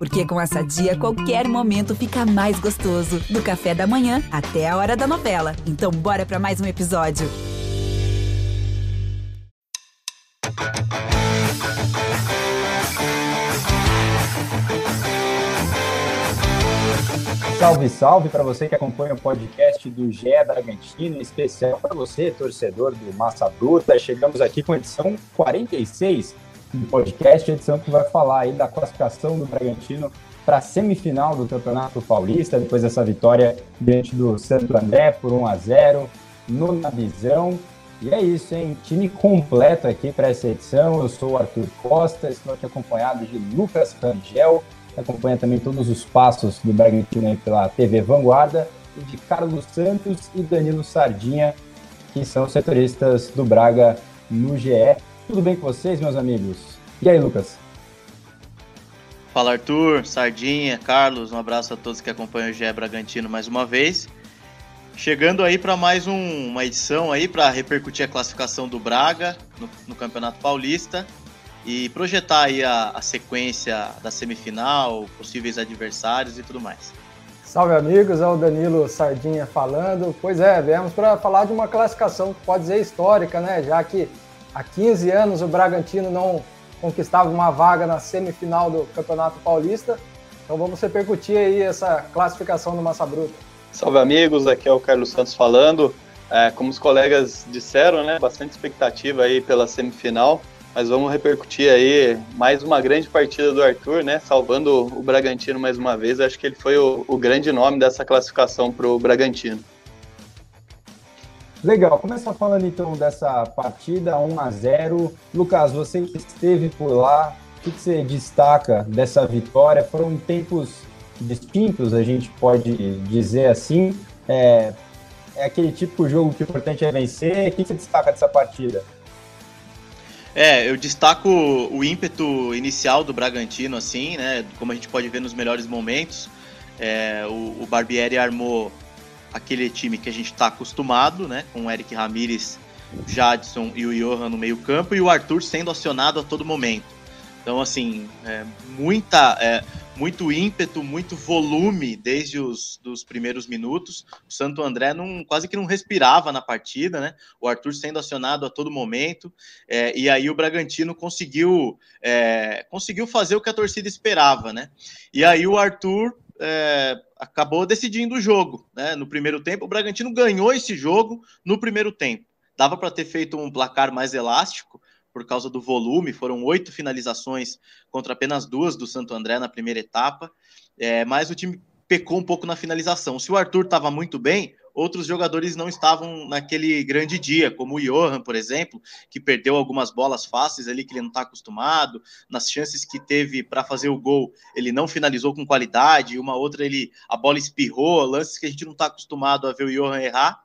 Porque com essa dia, qualquer momento fica mais gostoso. Do café da manhã até a hora da novela. Então, bora para mais um episódio. Salve, salve para você que acompanha o podcast do GE Bragantino, em especial para você, torcedor do Massa Bruta. Chegamos aqui com a edição 46 do podcast, edição que vai falar aí da classificação do Bragantino para a semifinal do Campeonato Paulista, depois dessa vitória diante do Santo André por 1 a 0 no Nabizão. E é isso, hein? Time completo aqui para essa edição. Eu sou o Arthur Costa, estou aqui acompanhado de Lucas Rangel, que acompanha também todos os passos do Bragantino pela TV Vanguarda, e de Carlos Santos e Danilo Sardinha, que são setoristas do Braga no GE. Tudo bem com vocês, meus amigos? E aí, Lucas? Fala, Arthur, Sardinha, Carlos, um abraço a todos que acompanham o GE Bragantino mais uma vez. Chegando aí para mais um, uma edição aí para repercutir a classificação do Braga no, no Campeonato Paulista e projetar aí a, a, sequência da semifinal, possíveis adversários e tudo mais. Salve amigos, é o Danilo Sardinha falando. Pois é, viemos para falar de uma classificação que pode dizer histórica, né? Já que há 15 anos o Bragantino não conquistava uma vaga na semifinal do Campeonato Paulista. Então vamos repercutir aí essa classificação do Massa Bruta. Salve amigos, aqui é o Carlos Santos falando. É, como os colegas disseram, né, bastante expectativa aí pela semifinal, mas vamos repercutir aí mais uma grande partida do Arthur, né, salvando o Bragantino mais uma vez. Acho que ele foi o, o grande nome dessa classificação para o Bragantino. Legal, começa falando então dessa partida 1 a 0 Lucas, você que esteve por lá, o que, você destaca dessa vitória? Foram tempos distintos, a gente pode dizer assim. É, é aquele tipo de jogo que o importante é vencer. O que, você destaca dessa partida? É, eu destaco o ímpeto inicial do Bragantino, assim, né? Como a gente pode ver nos melhores momentos. É, o, o Barbieri armou aquele time que a gente está acostumado, né? Com o Eric Ramires, Jadson e o Johan no meio campo e o Arthur sendo acionado a todo momento. Então, assim, é, muita, é, muito ímpeto, muito volume desde os dos primeiros minutos. O Santo André não, quase que não respirava na partida, né? O Arthur sendo acionado a todo momento. É, e aí o Bragantino conseguiu, é, conseguiu fazer o que a torcida esperava, né? E aí o Arthur é, acabou decidindo o jogo. Né? No primeiro tempo, o Bragantino ganhou esse jogo no primeiro tempo. Dava para ter feito um placar mais elástico por causa do volume, foram oito finalizações contra apenas duas do Santo André na primeira etapa, é, mas o time pecou um pouco na finalização. Se o Arthur estava muito bem, outros jogadores não estavam naquele grande dia, como o Johan, por exemplo, que perdeu algumas bolas fáceis ali que ele não está acostumado. Nas chances que teve para fazer o gol, ele não finalizou com qualidade. Uma outra, ele a bola espirrou, lances que a gente não está acostumado a ver o Johan errar.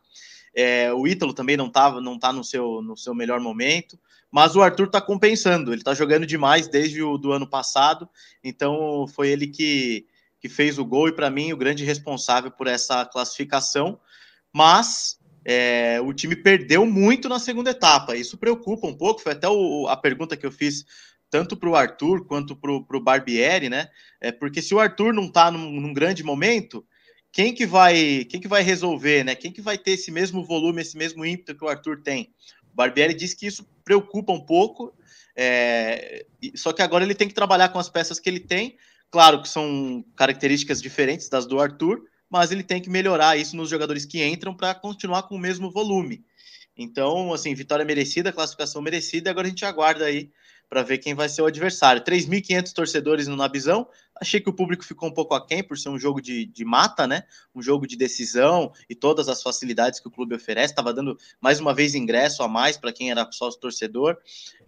É, o Ítalo também não estava, não está no seu, no seu melhor momento, mas o Arthur está compensando. Ele está jogando demais desde o do ano passado, então foi ele que, que fez o gol e para mim o grande responsável por essa classificação mas é, o time perdeu muito na segunda etapa. Isso preocupa um pouco. Foi até o, a pergunta que eu fiz tanto para o Arthur quanto para o Barbieri, né? É porque se o Arthur não está num, num, grande momento, quem que vai quem que vai resolver, né? Quem que vai ter esse mesmo volume, esse mesmo ímpeto que o Arthur tem? O Barbieri disse que isso preocupa um pouco. É, só que agora ele tem que trabalhar com as peças que ele tem. Claro que são características diferentes das do Arthur, mas ele tem que melhorar isso nos jogadores que entram para continuar com o mesmo volume. Então, assim, vitória merecida, classificação merecida, agora a gente aguarda aí para ver quem vai ser o adversário. 3.500 torcedores no Nabizão, achei que o público ficou um pouco aquém por ser um jogo de, de mata, né? Um jogo de decisão e todas as facilidades que o clube oferece. Estava dando mais uma vez ingresso a mais para quem era sócio torcedor.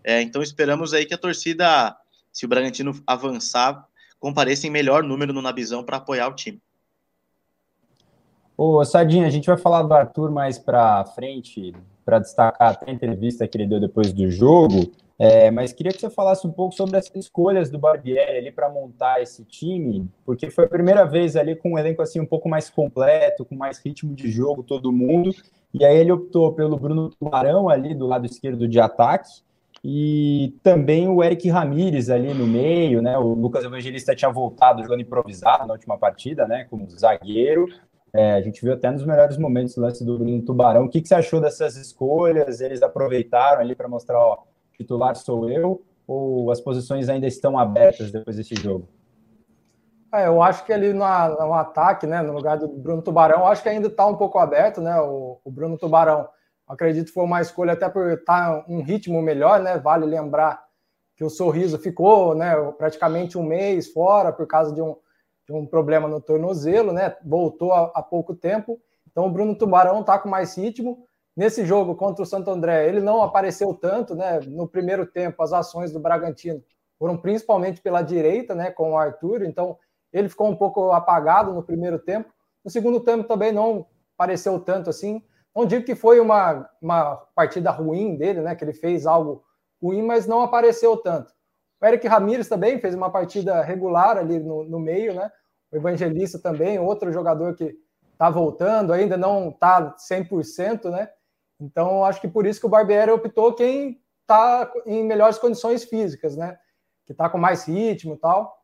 É, então esperamos aí que a torcida, se o Bragantino avançar, compareça em melhor número no Nabizão para apoiar o time. Ô, Sadinha, a gente vai falar do Arthur mais para frente, para destacar até a entrevista que ele deu depois do jogo, é, mas queria que você falasse um pouco sobre as escolhas do Barbieri ali para montar esse time, porque foi a primeira vez ali com um elenco assim um pouco mais completo, com mais ritmo de jogo todo mundo, e aí ele optou pelo Bruno Tubarão ali do lado esquerdo de ataque, e também o Eric Ramires ali no meio, né? O Lucas Evangelista tinha voltado jogando improvisado na última partida, né? Como zagueiro. É, a gente viu até nos melhores momentos o lance do Bruno Tubarão. O que, que você achou dessas escolhas? Eles aproveitaram ali para mostrar, ó, titular sou eu, ou as posições ainda estão abertas depois desse jogo? É, eu acho que ali no, no, ataque, né, no lugar do Bruno Tubarão, acho que ainda está um pouco aberto, né? O, o Bruno Tubarão Acredito que foi uma escolha até por estar um ritmo melhor, né? Vale lembrar que o Sorriso ficou, né, praticamente um mês fora por causa de um, um problema no tornozelo, né? Voltou há, pouco tempo. Então o Bruno Tubarão está com mais ritmo. Nesse jogo contra o Santo André, ele não apareceu tanto, né? No primeiro tempo, as ações do Bragantino foram principalmente pela direita, né, com o Arthur. Então ele ficou um pouco apagado no primeiro tempo. No segundo tempo também não apareceu tanto assim. Não digo que foi uma, uma partida ruim dele, né? Que ele fez algo ruim, mas não apareceu tanto. O Eric Ramírez também fez uma partida regular ali no, no meio, né? O Evangelista também, outro jogador que está voltando, ainda não está 100%, né? Então, acho que por isso que o Barbieri optou quem está em melhores condições físicas, né? Que está com mais ritmo e tal.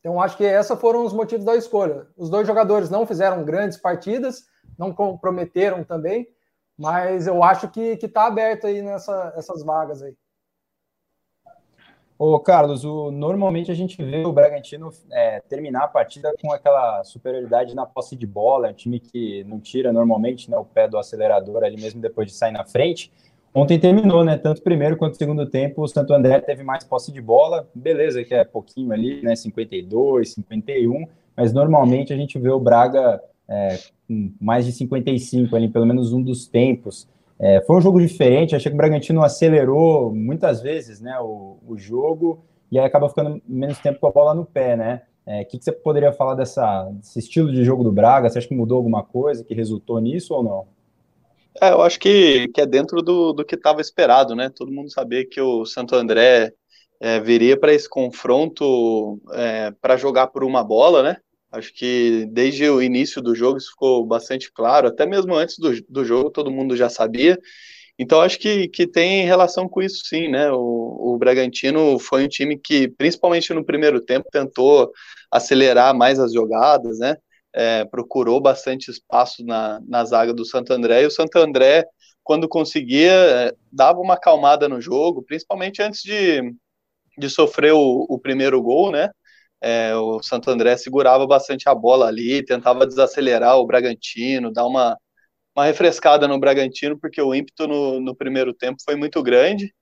Então, acho que esses foram os motivos da escolha. Os dois jogadores não fizeram grandes partidas, não comprometeram também, mas eu acho que está aberto aí nessas vagas aí. Ô, Carlos, o, normalmente a gente vê o Bragantino é, terminar a partida com aquela superioridade na posse de bola, é um time que não tira normalmente né, o pé do acelerador ali mesmo depois de sair na frente. Ontem terminou, né? Tanto primeiro quanto segundo tempo, o Santo André teve mais posse de bola, beleza, que é pouquinho ali, né? 52, 51, mas normalmente a gente vê o Braga é, com mais de 55 ali, pelo menos um dos tempos. É, foi um jogo diferente, achei que o Bragantino acelerou muitas vezes né, o, o jogo e aí acaba ficando menos tempo com a bola no pé, né? O é, que, que, você poderia falar dessa, desse estilo de jogo do Braga? Você acha que mudou alguma coisa que resultou nisso ou não? É, eu acho que, que é dentro do, do que estava esperado, né? Todo mundo sabia que o Santo André é, viria para esse confronto é, para jogar por uma bola, né? Acho que desde o início do jogo isso ficou bastante claro, até mesmo antes do, do jogo todo mundo já sabia. Então acho que, que tem relação com isso sim, né? O, o Bragantino foi um time que, principalmente no primeiro tempo, tentou acelerar mais as jogadas, né? É, procurou bastante espaço na, na zaga do Santo André, e o Santo André, quando conseguia, é, dava uma acalmada no jogo, principalmente antes de, de sofrer o, o primeiro gol, né? É, o Santo André segurava bastante a bola ali, tentava desacelerar o Bragantino, dar uma, uma refrescada no Bragantino, porque o ímpeto no, no primeiro tempo foi muito grande.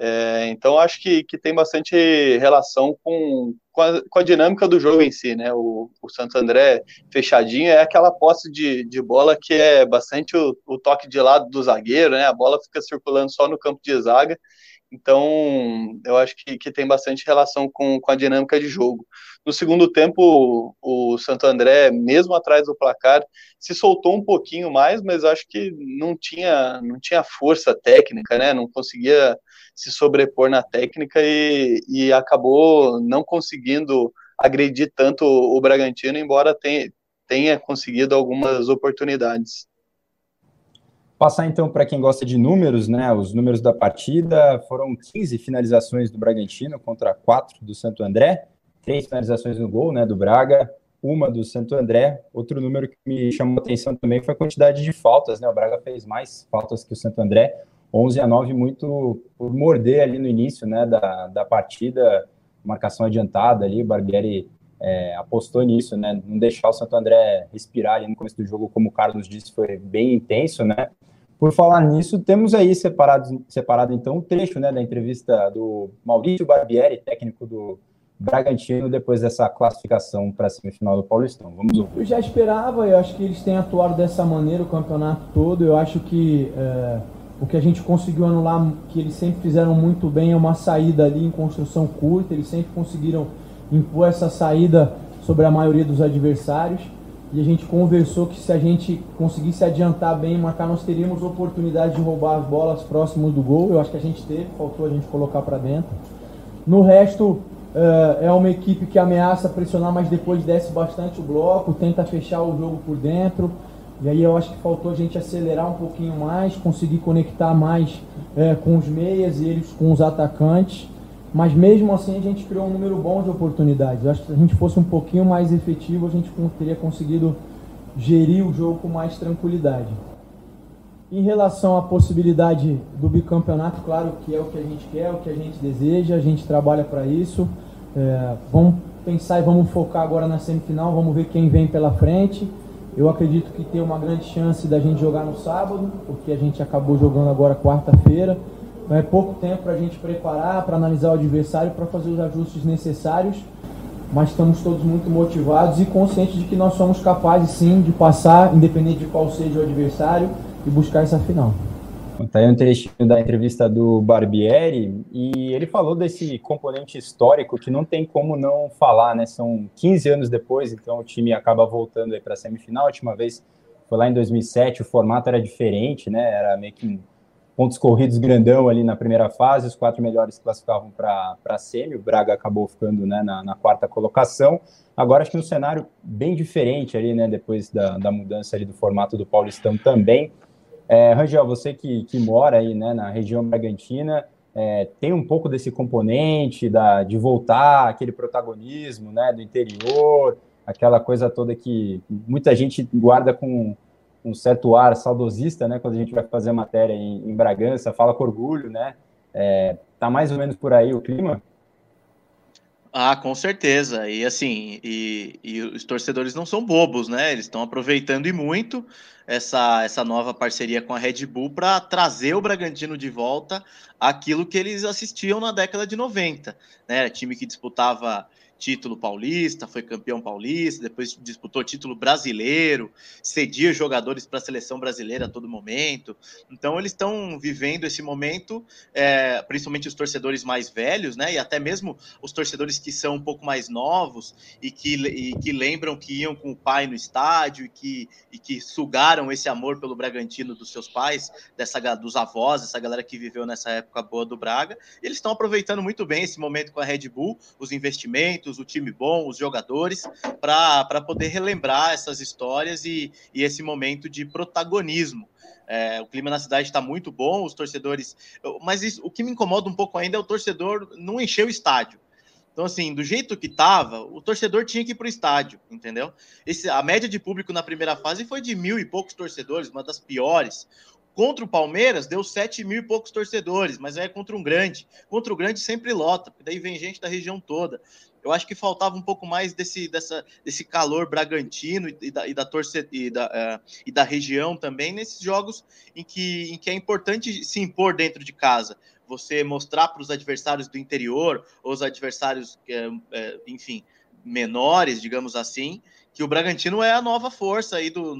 É, então acho que, que tem bastante relação com, com a, com, a, dinâmica do jogo em si, né? O, o Santo André fechadinho é aquela posse de, de bola que é bastante o, o toque de lado do zagueiro, né? A bola fica circulando só no campo de zaga então, eu acho que, que tem bastante relação com, com a dinâmica de jogo. No segundo tempo, o, o Santo André, mesmo atrás do placar, se soltou um pouquinho mais, mas acho que não tinha, não tinha força técnica, né? Não conseguia se sobrepor na técnica e, e acabou não conseguindo agredir tanto o Bragantino, embora tenha, tenha conseguido algumas oportunidades. Passar então para quem gosta de números, né? Os números da partida foram 15 finalizações do Bragantino contra 4 do Santo André, três finalizações no gol, né, do Braga, uma do Santo André. Outro número que me chamou atenção também foi a quantidade de faltas, né? O Braga fez mais faltas que o Santo André, 11 a 9 muito por morder ali no início, né, da, da partida, marcação adiantada ali, o Barbieri é, apostou nisso, né? Não deixar o Santo André respirar ali no começo do jogo, como o Carlos disse, foi bem intenso, né? Por falar nisso, temos aí separado, separado então um trecho né, da entrevista do Maurício Barbieri, técnico do Bragantino, depois dessa classificação para a semifinal do Paulistão. Vamos ouvir. Eu já esperava, eu acho que eles têm atuado dessa maneira o campeonato todo. Eu acho que é, o que a gente conseguiu anular, que eles sempre fizeram muito bem, é uma saída ali em construção curta. Eles sempre conseguiram impor essa saída sobre a maioria dos adversários. E a gente conversou que se a gente conseguisse adiantar bem, marcar, nós teríamos oportunidade de roubar as bolas próximas do gol. Eu acho que a gente teve, faltou a gente colocar para dentro. No resto, uh, é uma equipe que ameaça pressionar, mas depois desce bastante o bloco, tenta fechar o jogo por dentro. E aí eu acho que faltou a gente acelerar um pouquinho mais, conseguir conectar mais é, com os meias e eles com os atacantes. Mas mesmo assim a gente criou um número bom de oportunidades. Eu acho que se a gente fosse um pouquinho mais efetivo, a gente teria conseguido gerir o jogo com mais tranquilidade. Em relação à possibilidade do bicampeonato, claro que é o que a gente quer, é o que a gente deseja, a gente trabalha para isso. É, vamos pensar e vamos focar agora na semifinal, vamos ver quem vem pela frente. Eu acredito que tem uma grande chance da gente jogar no sábado, porque a gente acabou jogando agora quarta-feira. É pouco tempo para a gente preparar, para analisar o adversário, para fazer os ajustes necessários. Mas estamos todos muito motivados e conscientes de que nós somos capazes sim de passar, independente de qual seja o adversário, e buscar essa final. Está aí um trechinho da entrevista do Barbieri e ele falou desse componente histórico que não tem como não falar, né? São 15 anos depois, então o time acaba voltando para a semifinal. A última vez foi lá em 2007, o formato era diferente, né? Era meio que pontos corridos grandão ali na primeira fase, os quatro melhores classificavam para a semi, o Braga acabou ficando né, na, na, quarta colocação. Agora acho que um cenário bem diferente ali, né? Depois da, da mudança ali do formato do Paulistão também. É, Rangel, você que, que mora aí né, na região Bragantina, é, tem um pouco desse componente da, de voltar aquele protagonismo né, do interior, aquela coisa toda que muita gente guarda com um certo ar saudosista, né, quando a gente vai fazer matéria em, em Bragança, fala com orgulho, né? É, tá mais ou menos por aí o clima? Ah, com certeza. E assim, e, e os torcedores não são bobos, né? Eles estão aproveitando e muito essa, essa nova parceria com a Red Bull para trazer o Bragantino de volta aquilo que eles assistiam na década de 90, né? Time que disputava título paulista, foi campeão paulista, depois disputou título brasileiro, cedia jogadores para a seleção brasileira a todo momento. Então eles estão vivendo esse momento, é, principalmente os torcedores mais velhos, né? E até mesmo os torcedores que são um pouco mais novos e que, e que lembram que iam com o pai no estádio e que, e que sugaram esse amor pelo Bragantino dos seus pais, dessa, dos avós, essa galera que viveu nessa época boa do Braga. eles estão aproveitando muito bem esse momento com a Red Bull, os investimentos o time bom, os jogadores, para poder relembrar essas histórias e, e esse momento de protagonismo. É, o clima na cidade está muito bom, os torcedores. Mas isso, o que me incomoda um pouco ainda é o torcedor não encher o estádio. Então, assim, do jeito que estava, o torcedor tinha que ir para o estádio, entendeu? Esse, a média de público na primeira fase foi de mil e poucos torcedores, uma das piores. Contra o Palmeiras, deu sete mil e poucos torcedores, mas é contra um grande. Contra o grande sempre lota, porque daí vem gente da região toda. Eu acho que faltava um pouco mais desse, dessa, desse calor bragantino e da, e da torcida e da, uh, e da região também nesses jogos em que, em que é importante se impor dentro de casa. Você mostrar para os adversários do interior, ou os adversários, uh, uh, enfim, menores, digamos assim, que o Bragantino é a nova força aí do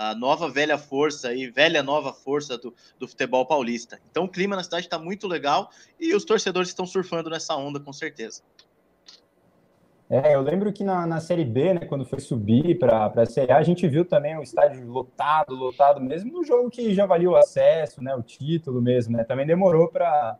a nova velha força e velha nova força do, do futebol paulista. Então o clima na cidade está muito legal e os torcedores estão surfando nessa onda com certeza. É, eu lembro que na, na Série B, né, quando foi subir para a Série A, a gente viu também o estádio lotado, lotado mesmo, no jogo que já valia o acesso, né, o título mesmo, né, também demorou para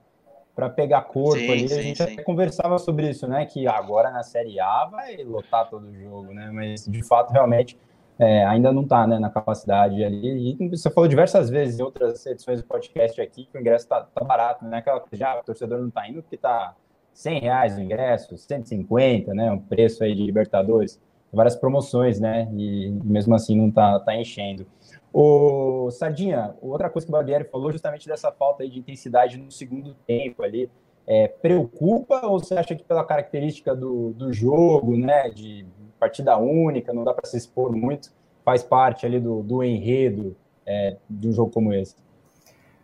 para pegar corpo sim, ali, sim, a gente sim. até conversava sobre isso, né, que agora na Série A vai lotar todo o jogo, né, mas de fato realmente é, ainda não está né, na capacidade ali. E você falou diversas vezes em outras edições do podcast aqui que o ingresso está tá barato, né? Aquela já o torcedor não está indo porque está 100 reais o ingresso, 150, né? Um preço aí de Libertadores, várias promoções, né? E mesmo assim não está tá enchendo. O Sardinha, outra coisa que o Barbieri falou justamente dessa falta de intensidade no segundo tempo ali. É, preocupa ou você acha que pela característica do, do jogo, né, de partida única, não dá para se expor muito, faz parte ali do, do enredo é, de um jogo como esse.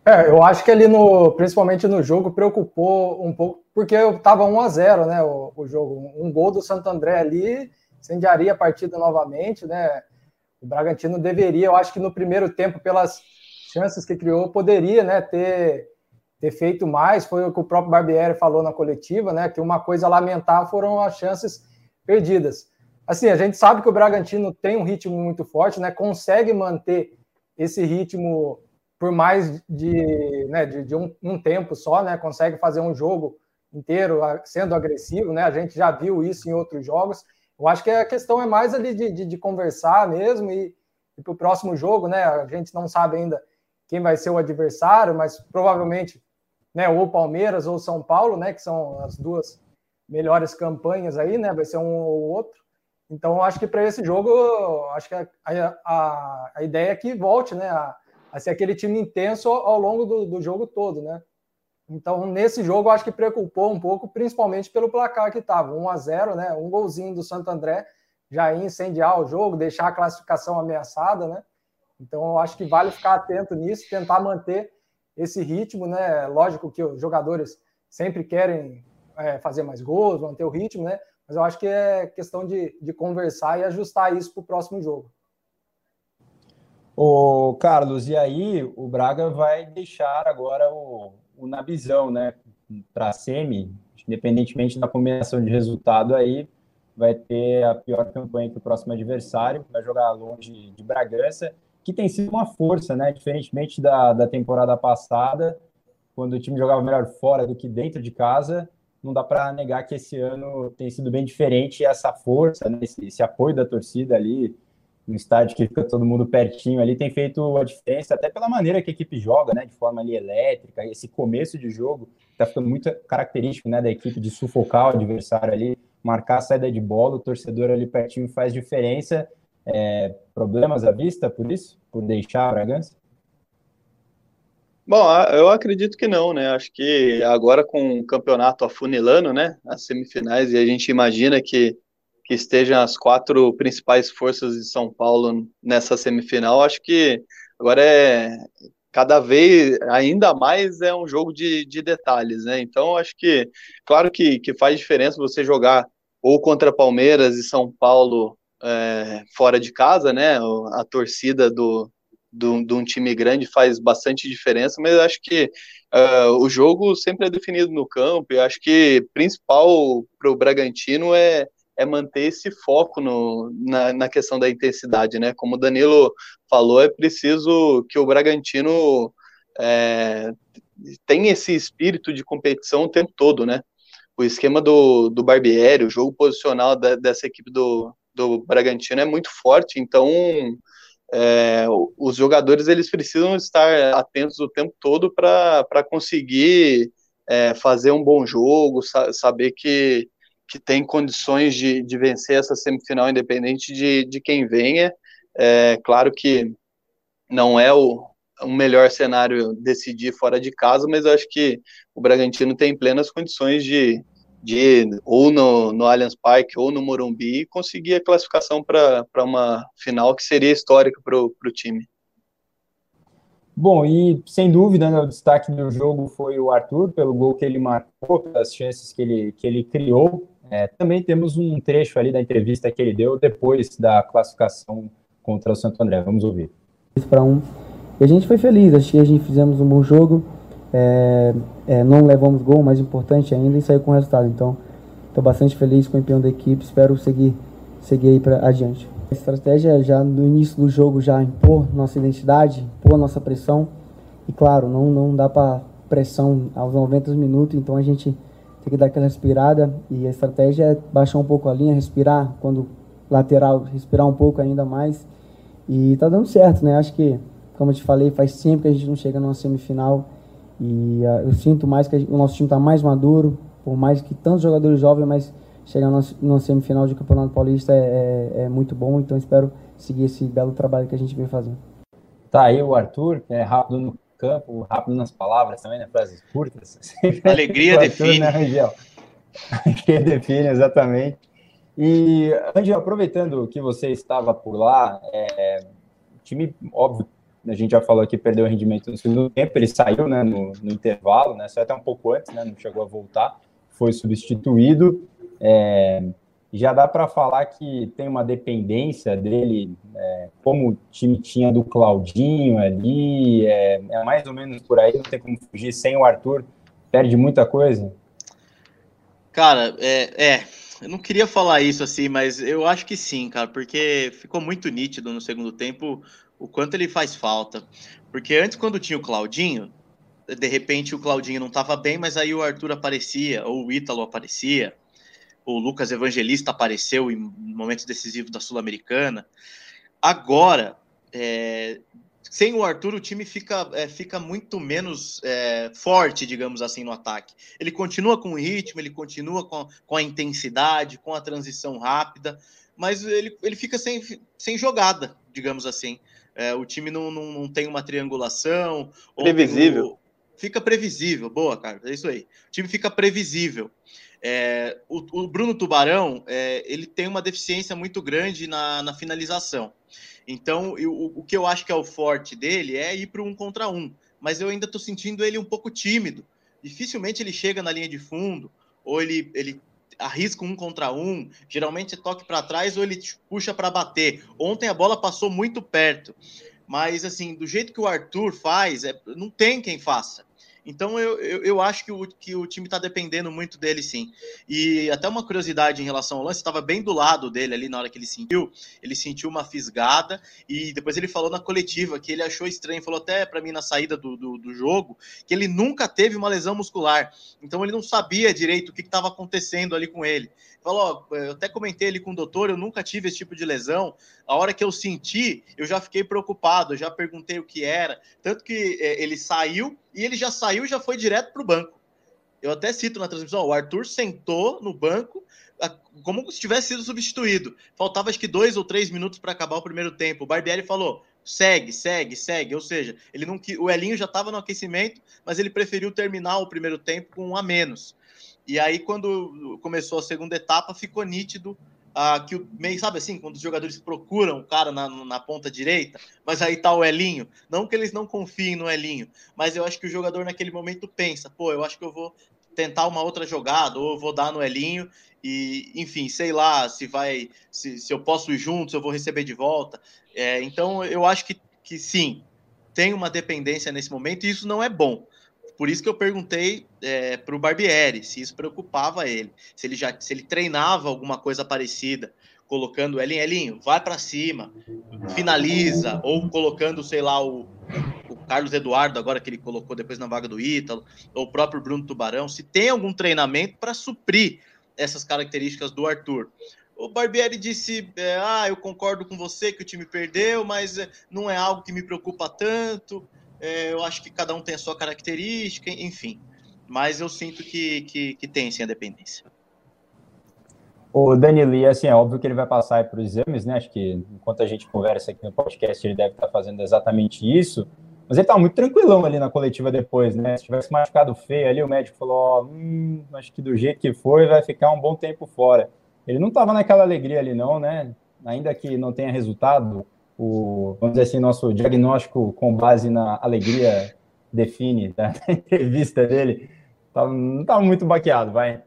É, eu acho que ali no, principalmente no jogo, preocupou um pouco, porque estava 1 a 0 né, o, o, jogo. Um gol do Santo André ali incendiaria a partida novamente, né? O Bragantino deveria, eu acho que no primeiro tempo, pelas chances que criou, poderia, né, ter, ter feito mais. Foi o que o próprio Barbieri falou na coletiva, né? Que uma coisa a lamentar foram as chances perdidas assim, a gente sabe que o Bragantino tem um ritmo muito forte, né? Consegue manter esse ritmo por mais de, né, de, de um, um, tempo só, né? Consegue fazer um jogo inteiro sendo agressivo, né? A gente já viu isso em outros jogos. Eu acho que a questão é mais ali de, de, de conversar mesmo e, E para o próximo jogo, né? A gente não sabe ainda quem vai ser o adversário, mas provavelmente, né? Ou Palmeiras ou São Paulo, né? Que são as duas melhores campanhas aí, né? Vai ser um ou outro. Então, acho que para esse jogo, acho que a, a, a, ideia é que volte, né? A, a ser aquele time intenso ao longo do, do jogo todo, né? Então, nesse jogo, acho que preocupou um pouco, principalmente pelo placar que estava, 1 a 0 né? Um golzinho do Santo André já ia incendiar o jogo, deixar a classificação ameaçada, né? Então, acho que vale ficar atento nisso, tentar manter esse ritmo, né? Lógico que os jogadores sempre querem é, fazer mais gols, manter o ritmo, né? Mas eu acho que é questão de, de conversar e ajustar isso para o próximo jogo. O Carlos, e aí o Braga vai deixar agora o, o Nabizão, né? Para a semi, independentemente da combinação de resultado aí, vai ter a pior campanha que o próximo adversário, vai jogar longe de Bragança, que tem sido uma força, né? Diferentemente da, da temporada passada, quando o time jogava melhor fora do que dentro de casa, não dá para negar que esse ano tem sido bem diferente essa força, né? esse, esse apoio da torcida ali, no estádio que fica todo mundo pertinho ali, tem feito a diferença, até pela maneira que a equipe joga, né, de forma ali elétrica, esse começo de jogo está ficando muito característico, né, da equipe de sufocar o adversário ali, marcar a saída de bola, o torcedor ali pertinho faz diferença, é, problemas à vista por isso, por deixar a Bragança? Bom, eu acredito que não, né? Acho que agora com o campeonato afunilando, né? As semifinais, e a gente imagina que que estejam as quatro principais forças de São Paulo nessa semifinal, acho que agora é cada vez ainda mais é um jogo de, de detalhes, né? Então acho que claro que, que faz diferença você jogar ou contra Palmeiras e São Paulo é, fora de casa, né? A torcida do, do, de um time grande faz bastante diferença, mas acho que uh, o jogo sempre é definido no campo e acho que principal para o Bragantino é é manter esse foco no, na, na questão da intensidade, né? Como o Danilo falou, é preciso que o Bragantino é, tenha esse espírito de competição o tempo todo, né? O esquema do, do Barbieri, o jogo posicional da, dessa equipe do, do Bragantino é muito forte, então é, os jogadores eles precisam estar atentos o tempo todo para conseguir é, fazer um bom jogo, sa saber que que tem condições de, de vencer essa semifinal, independente de, de quem venha. É claro que não é o, o melhor cenário decidir fora de casa, mas eu acho que o Bragantino tem plenas condições de, de ou no, no Allianz Parque ou no Morumbi conseguir a classificação para uma final que seria histórica para o time. Bom, e sem dúvida, né, o destaque do jogo foi o Arthur, pelo gol que ele marcou, pelas chances que ele, que ele criou. É, também temos um trecho ali da entrevista que ele deu depois da classificação contra o Santo André. Vamos ouvir. Para um. E a gente foi feliz, acho que a gente fizemos um bom jogo. É, é, não levamos gol, mais importante ainda, e saiu com resultado. Então, estou bastante feliz com o empenho da equipe. Espero seguir, seguir aí para adiante. A estratégia é já no início do jogo já impor nossa identidade, impor nossa pressão. E claro, não, não dá para pressão aos 90 minutos, então a gente tem que dar aquela respirada e a estratégia é baixar um pouco a linha, respirar quando lateral, respirar um pouco ainda mais. E tá dando certo, né? Acho que, como eu te falei, faz tempo que a gente não chega numa semifinal e uh, eu sinto mais que gente, o nosso time está mais maduro, por mais que tantos jogadores jovens, mas chegar numa semifinal de Campeonato Paulista é, é, é, muito bom, então espero seguir esse belo trabalho que a gente vem fazendo. Tá aí o Arthur, é rápido no campo, rápido nas palavras também, né? Frases curtas. Alegria define. Né, Angel? Alegria define, exatamente. E, Angel, aproveitando que você estava por lá, é, time, óbvio, a gente já falou aqui, perdeu o rendimento no segundo tempo, ele saiu né, no, no intervalo, né? Saiu até um pouco antes, né? Não chegou a voltar, foi substituído. É, já dá para falar que tem uma dependência dele, é, como o time tinha do Claudinho ali, é, é, mais ou menos por aí, não tem como fugir. Sem o Arthur, perde muita coisa? Cara, é, é, eu não queria falar isso assim, mas eu acho que sim, cara, porque ficou muito nítido no segundo tempo o quanto ele faz falta. Porque antes, quando tinha o Claudinho, de repente o Claudinho não estava bem, mas aí o Arthur aparecia, ou o Ítalo aparecia o Lucas Evangelista apareceu em momentos decisivos da Sul-Americana. Agora, é, sem o Arthur, o time fica, é, fica muito menos é, forte, digamos assim, no ataque. Ele continua com o ritmo, ele continua com, com a intensidade, com a transição rápida, mas ele, ele fica sem, sem jogada, digamos assim. É, o time não, não, não, tem uma triangulação. Previsível. fica previsível, boa, cara, é isso aí. O time fica previsível. É, o, o, Bruno Tubarão, é, ele tem uma deficiência muito grande na, na finalização. Então, eu, o, o que eu acho que é o forte dele é ir para um contra um. Mas eu ainda estou sentindo ele um pouco tímido. Dificilmente ele chega na linha de fundo, ou ele, ele arrisca um contra um, geralmente é toque para trás ou ele puxa para bater. Ontem a bola passou muito perto, mas assim, do jeito que o Arthur faz, é, não tem quem faça. Então eu, eu, eu, acho que o, que o time está dependendo muito dele, sim. E até uma curiosidade em relação ao lance, estava bem do lado dele ali na hora que ele sentiu. Ele sentiu uma fisgada e depois ele falou na coletiva que ele achou estranho, falou até para mim na saída do, do, do, jogo, que ele nunca teve uma lesão muscular. Então ele não sabia direito o que estava acontecendo ali com ele. Falou, eu até comentei ali com o doutor, eu nunca tive esse tipo de lesão. A hora que eu senti, eu já fiquei preocupado, eu já perguntei o que era. Tanto que é, ele saiu e ele já saiu já foi direto para o banco. Eu até cito na transmissão, o Arthur sentou no banco como se tivesse sido substituído. Faltava acho que dois ou três minutos para acabar o primeiro tempo. O Barbieri falou: segue, segue, segue. Ou seja, ele não o Elinho já estava no aquecimento, mas ele preferiu terminar o primeiro tempo com um a menos. E aí, quando começou a segunda etapa, ficou nítido ah, que o meio, sabe assim, quando os jogadores procuram o cara na, na ponta direita, mas aí tá o Elinho. Não que eles não confiem no Elinho, mas eu acho que o jogador naquele momento pensa, pô, eu acho que eu vou tentar uma outra jogada, ou eu vou dar no Elinho, e enfim, sei lá se vai, se, se eu posso ir junto, se eu vou receber de volta. É, então eu acho que, que sim, tem uma dependência nesse momento, e isso não é bom. Por isso que eu perguntei é, para o Barbieri se isso preocupava ele, se ele já se ele treinava alguma coisa parecida, colocando Elinho, Elinho, vai para cima, finaliza, ou colocando, sei lá, o, o Carlos Eduardo, agora que ele colocou depois na vaga do Ítalo, ou o próprio Bruno Tubarão, se tem algum treinamento para suprir essas características do Arthur. O Barbieri disse: é, Ah, eu concordo com você que o time perdeu, mas é, não é algo que me preocupa tanto. É, eu acho que cada um tem a sua característica, enfim. Mas eu sinto que, que, que tem sim a dependência. O Danilo, assim, é óbvio que ele vai passar para os exames, né? Acho que enquanto a gente conversa aqui no podcast, ele deve estar fazendo exatamente isso. Mas ele estava muito tranquilão ali na coletiva depois, né? Se tivesse machucado feio ali, o médico falou: Ó, hum, acho que do jeito que foi, vai ficar um bom tempo fora. Ele não estava naquela alegria ali, não, né? Ainda que não tenha resultado, o, vamos dizer assim, nosso diagnóstico com base na alegria define da entrevista dele, tá, não estava muito baqueado, vai.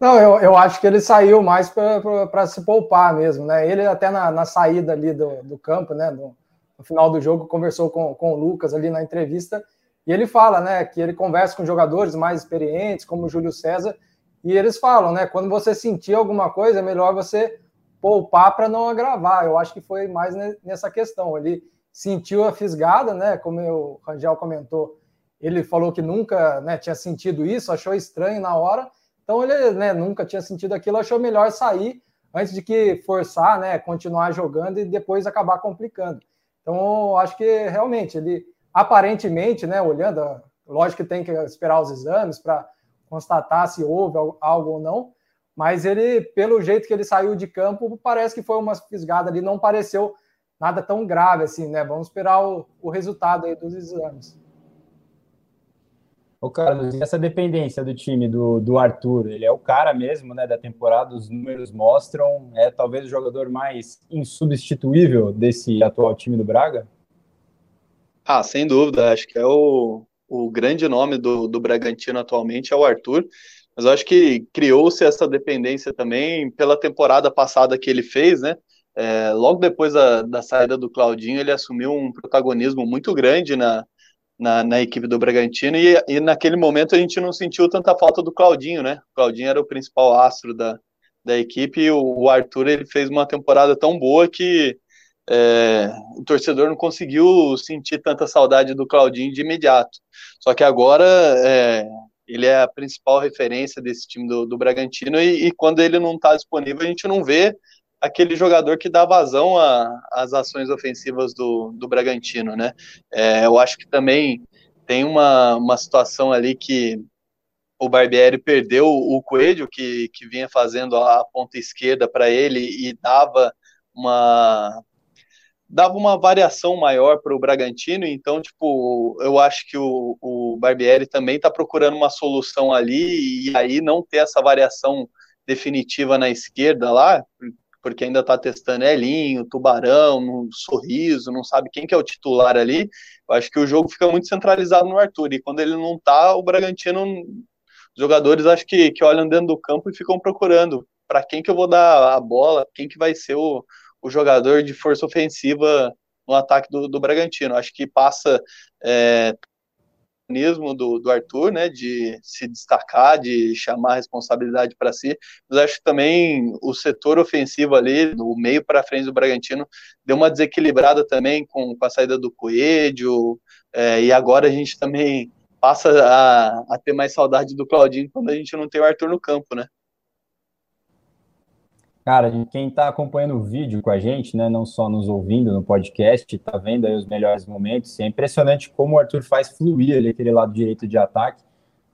Não, eu, eu acho que ele saiu mais para se poupar mesmo, né? Ele até na, na saída ali do, do campo, né? No, no, final do jogo, conversou com, com o Lucas ali na entrevista, e ele fala, né, que ele conversa com jogadores mais experientes, como o Júlio César, e eles falam, né, quando você sentir alguma coisa, é melhor você poupar para não agravar. Eu acho que foi mais nessa questão. Ele sentiu a fisgada, né? Como o Rangel comentou, ele falou que nunca né, tinha sentido isso, achou estranho na hora. Então ele né, nunca tinha sentido aquilo, achou melhor sair antes de que forçar, né, continuar jogando e depois acabar complicando. Então acho que realmente ele aparentemente, né, olhando, lógico que tem que esperar os exames para constatar se houve algo ou não, mas ele, pelo jeito que ele saiu de campo, parece que foi uma fisgada ali, não pareceu nada tão grave assim, né? Vamos esperar o, o resultado aí dos exames. Ô Carlos, e essa dependência do time do, do Arthur, ele é o cara mesmo, né, da temporada, os números mostram, é talvez o jogador mais insubstituível desse atual time do Braga? Ah, sem dúvida, acho que é o, o grande nome do, do Bragantino atualmente é o Arthur, mas eu acho que criou-se essa dependência também pela temporada passada que ele fez, né? É, logo depois da, da, saída do Claudinho, ele assumiu um protagonismo muito grande na, na, na equipe do Bragantino, e, e, naquele momento a gente não sentiu tanta falta do Claudinho, né? O Claudinho era o principal astro da, da equipe, e o, o Arthur ele fez uma temporada tão boa que é, o torcedor não conseguiu sentir tanta saudade do Claudinho de imediato. Só que agora é, ele é a principal referência desse time do, do Bragantino e, e, quando ele não está disponível a gente não vê aquele jogador que dá vazão às ações ofensivas do, do Bragantino, né? É, eu acho que também tem uma, uma situação ali que o Barbieri perdeu o Coelho, que, que vinha fazendo a ponta esquerda para ele e dava uma dava uma variação maior para o Bragantino, então, tipo, eu acho que o, o Barbieri também está procurando uma solução ali, e aí não ter essa variação definitiva na esquerda lá, porque ainda está testando Elinho, Tubarão, um Sorriso, não sabe quem que é o titular ali, eu acho que o jogo fica muito centralizado no Arthur, e quando ele não está, o Bragantino, os jogadores acho que, que olham dentro do campo e ficam procurando para quem que eu vou dar a bola, quem que vai ser o, o jogador de força ofensiva no ataque do, do Bragantino. Acho que passa é, do, do Arthur, né, de se destacar, de chamar a responsabilidade para si, mas acho que também o setor ofensivo ali, do meio para frente do Bragantino, deu uma desequilibrada também com, com a saída do Coelho, é, e agora a gente também passa a, a ter mais saudade do Claudinho quando a gente não tem o Arthur no campo, né? Cara, quem está acompanhando o vídeo com a gente, né, não só nos ouvindo no podcast, está vendo aí os melhores momentos. É impressionante como o Arthur faz fluir ali aquele lado direito de ataque.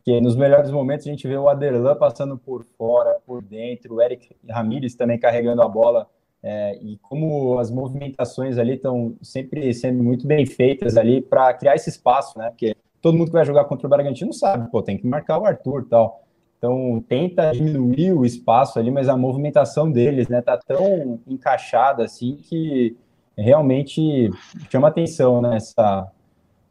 Que nos melhores momentos a gente vê o Aderlan passando por fora, por dentro, o Eric Ramírez também carregando a bola. É, e como as movimentações ali estão sempre sendo muito bem feitas ali para criar esse espaço, né? Porque todo mundo que vai jogar contra o Bragantino sabe, pô, tem que marcar o Arthur tal. Então, tenta diminuir o espaço ali, mas a movimentação deles, né, tá tão encaixada assim que realmente chama atenção, né, essa,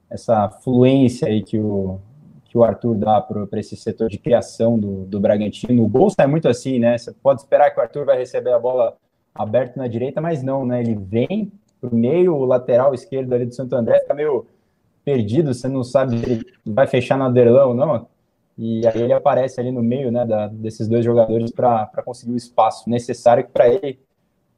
essa fluência aí que o, que o Arthur dá para esse setor de criação do, do Bragantino. O gol sai muito assim, né, você pode esperar que o Arthur vai receber a bola aberta na direita, mas não, né, ele vem para o meio, o lateral esquerdo ali do Santo André, fica meio perdido, você não sabe se ele vai fechar na Derlão ou não, e aí ele aparece ali no meio né, da, desses dois jogadores para conseguir o espaço necessário, que para ele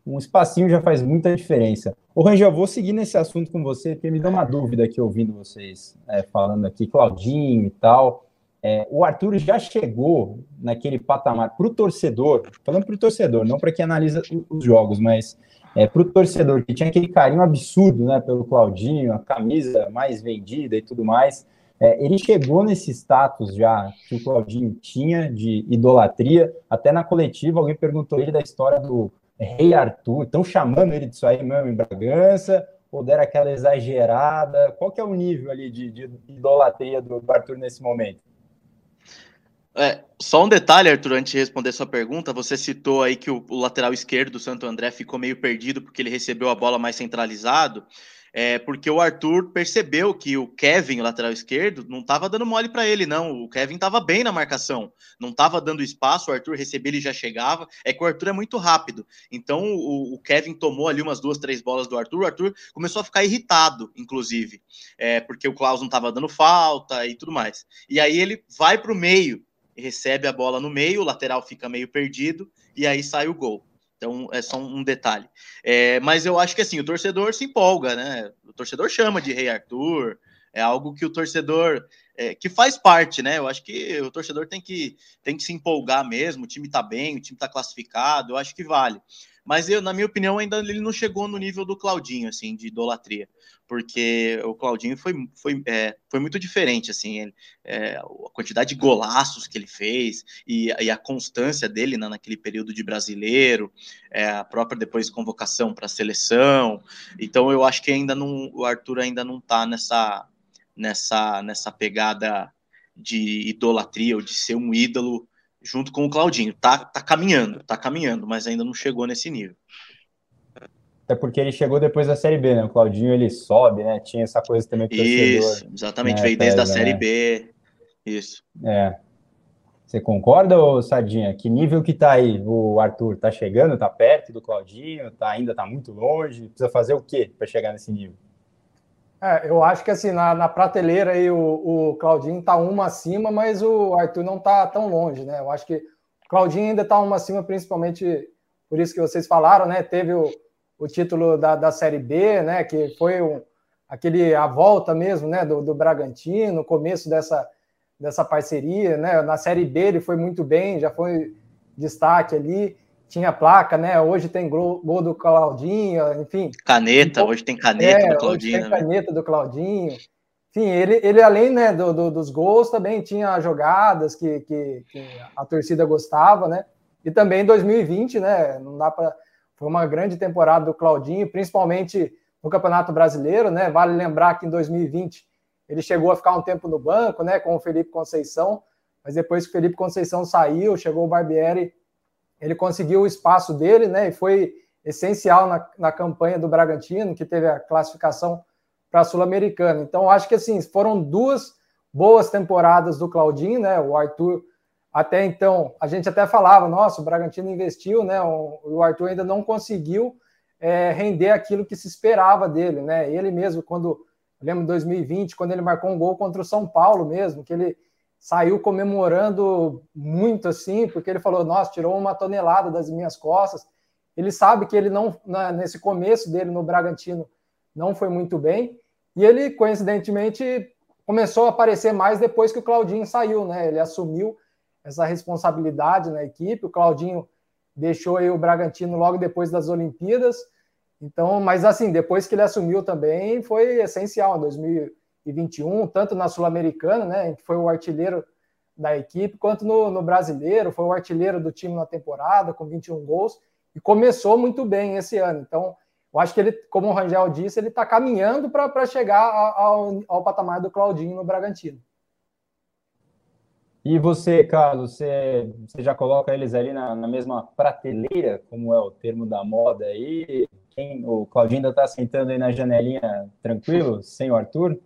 um espacinho já faz muita diferença. Ô Rangel, vou seguir nesse assunto com você, porque me deu uma dúvida aqui ouvindo vocês é, falando aqui, Claudinho e tal. É, o Arthur já chegou naquele patamar para o torcedor, falando para o torcedor, não para quem analisa os jogos, mas é, para o torcedor que tinha aquele carinho absurdo né, pelo Claudinho, a camisa mais vendida e tudo mais. É, ele chegou nesse status já que o Claudinho tinha de idolatria. Até na coletiva, alguém perguntou ele da história do Rei Arthur. Estão chamando ele disso aí mesmo em Bragança? Ou deram aquela exagerada? Qual que é o nível ali de, de idolatria do, Arthur nesse momento? É, só um detalhe, Arthur, antes de responder sua pergunta, você citou aí que o, o, lateral esquerdo do Santo André ficou meio perdido porque ele recebeu a bola mais centralizado é, porque o Arthur percebeu que o Kevin, lateral esquerdo, não estava dando mole para ele, não. O Kevin estava bem na marcação, não estava dando espaço, o Arthur recebia, ele já chegava. É que o Arthur é muito rápido. Então o, o Kevin tomou ali umas duas, três bolas do Arthur, o Arthur começou a ficar irritado, inclusive, é, porque o Klaus não estava dando falta e tudo mais. E aí ele vai para o meio, recebe a bola no meio, o lateral fica meio perdido, e aí sai o gol. Então, é só um detalhe. É, mas eu acho que assim, o torcedor se empolga, né? O torcedor chama de Rei Arthur, é algo que o torcedor é, que faz parte, né? Eu acho que o torcedor tem que, tem que se empolgar mesmo. O time tá bem, o time tá classificado, eu acho que vale. Mas eu, na minha opinião, ainda ele não chegou no nível do Claudinho, assim, de idolatria. Porque o Claudinho foi, foi, é, foi muito diferente, assim, ele, é, a quantidade de golaços que ele fez e, e a constância dele na, naquele período de brasileiro, é, a própria depois convocação para a seleção, então eu acho que ainda não, o Arthur ainda não está nessa, nessa, nessa pegada de idolatria ou de ser um ídolo junto com o Claudinho, tá, tá caminhando, tá caminhando, mas ainda não chegou nesse nível. Até porque ele chegou depois da Série B, né? O Claudinho ele sobe, né? Tinha essa coisa também que Isso, exatamente, né, veio desde a Série né? B. Isso. É. Você concorda, ô Sardinha? Que nível que tá aí o Arthur? Tá chegando, tá perto do Claudinho, tá, ainda tá muito longe? Precisa fazer o quê para chegar nesse nível? É, eu acho que assim, na, na prateleira aí o, o Claudinho tá uma acima, mas o Arthur não tá tão longe, né? Eu acho que o Claudinho ainda tá uma acima, principalmente por isso que vocês falaram, né? Teve o, o título da, da Série B, né? Que foi um, aquele a volta mesmo, né? Do, do Bragantino, começo dessa, dessa parceria, né? Na Série B ele foi muito bem, já foi destaque ali. Tinha placa, né? Hoje tem gol, gol do Claudinho, enfim. Caneta, hoje tem caneta é, do Claudinho. Hoje tem né? caneta do Claudinho. Enfim, ele, ele além né, do, do, dos gols, também tinha jogadas que, que, que, a torcida gostava, né? E também em 2020, né? Não dá para. Foi uma grande temporada do Claudinho, principalmente no Campeonato Brasileiro, né? Vale lembrar que em 2020 ele chegou a ficar um tempo no banco, né? Com o Felipe Conceição, mas depois que o Felipe Conceição saiu, chegou o Barbieri ele conseguiu o espaço dele, né? E foi essencial na, na campanha do Bragantino, que teve a classificação para a Sul-Americana. Então, acho que assim, foram duas boas temporadas do Claudinho, né? O Arthur, até então, a gente até falava, nossa, o Bragantino investiu, né? O, o Arthur ainda não conseguiu é, render aquilo que se esperava dele, né? Ele mesmo, quando, eu lembro em 2020, quando ele marcou um gol contra o São Paulo mesmo, que ele saiu comemorando muito assim, porque ele falou: Nossa, tirou uma tonelada das minhas costas. Ele sabe que ele não, na, nesse começo dele no Bragantino, não foi muito bem, e ele, coincidentemente, começou a aparecer mais depois que o Claudinho saiu, né? Ele assumiu essa responsabilidade na equipe. O Claudinho deixou aí o Bragantino logo depois das Olimpíadas. Então, mas assim, depois que ele assumiu também, foi essencial em 2000 2021, tanto na Sul-Americana, né, que foi o artilheiro da equipe, quanto no, no, brasileiro, foi o artilheiro do time na temporada, com 21 gols, e começou muito bem esse ano. Então, eu acho que ele, como o Rangel disse, ele está caminhando para chegar ao, ao patamar do Claudinho no Bragantino. E você, Carlos, você, você já coloca eles ali na, na, mesma prateleira, como é o termo da moda aí? Quem, o Claudinho ainda está sentando aí na janelinha tranquilo, sem o Arthur?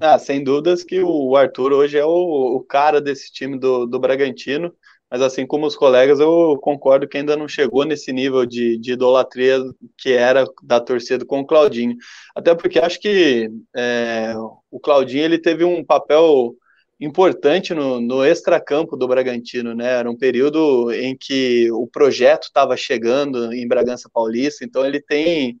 Ah, sem dúvidas que o Arthur hoje é o, o cara desse time do, do Bragantino, mas assim como os colegas, eu concordo que ainda não chegou nesse nível de, de idolatria que era da torcida com o Claudinho. Até porque acho que é, o Claudinho ele teve um papel importante no, no extracampo do Bragantino, né? Era um período em que o projeto estava chegando em Bragança Paulista, então ele tem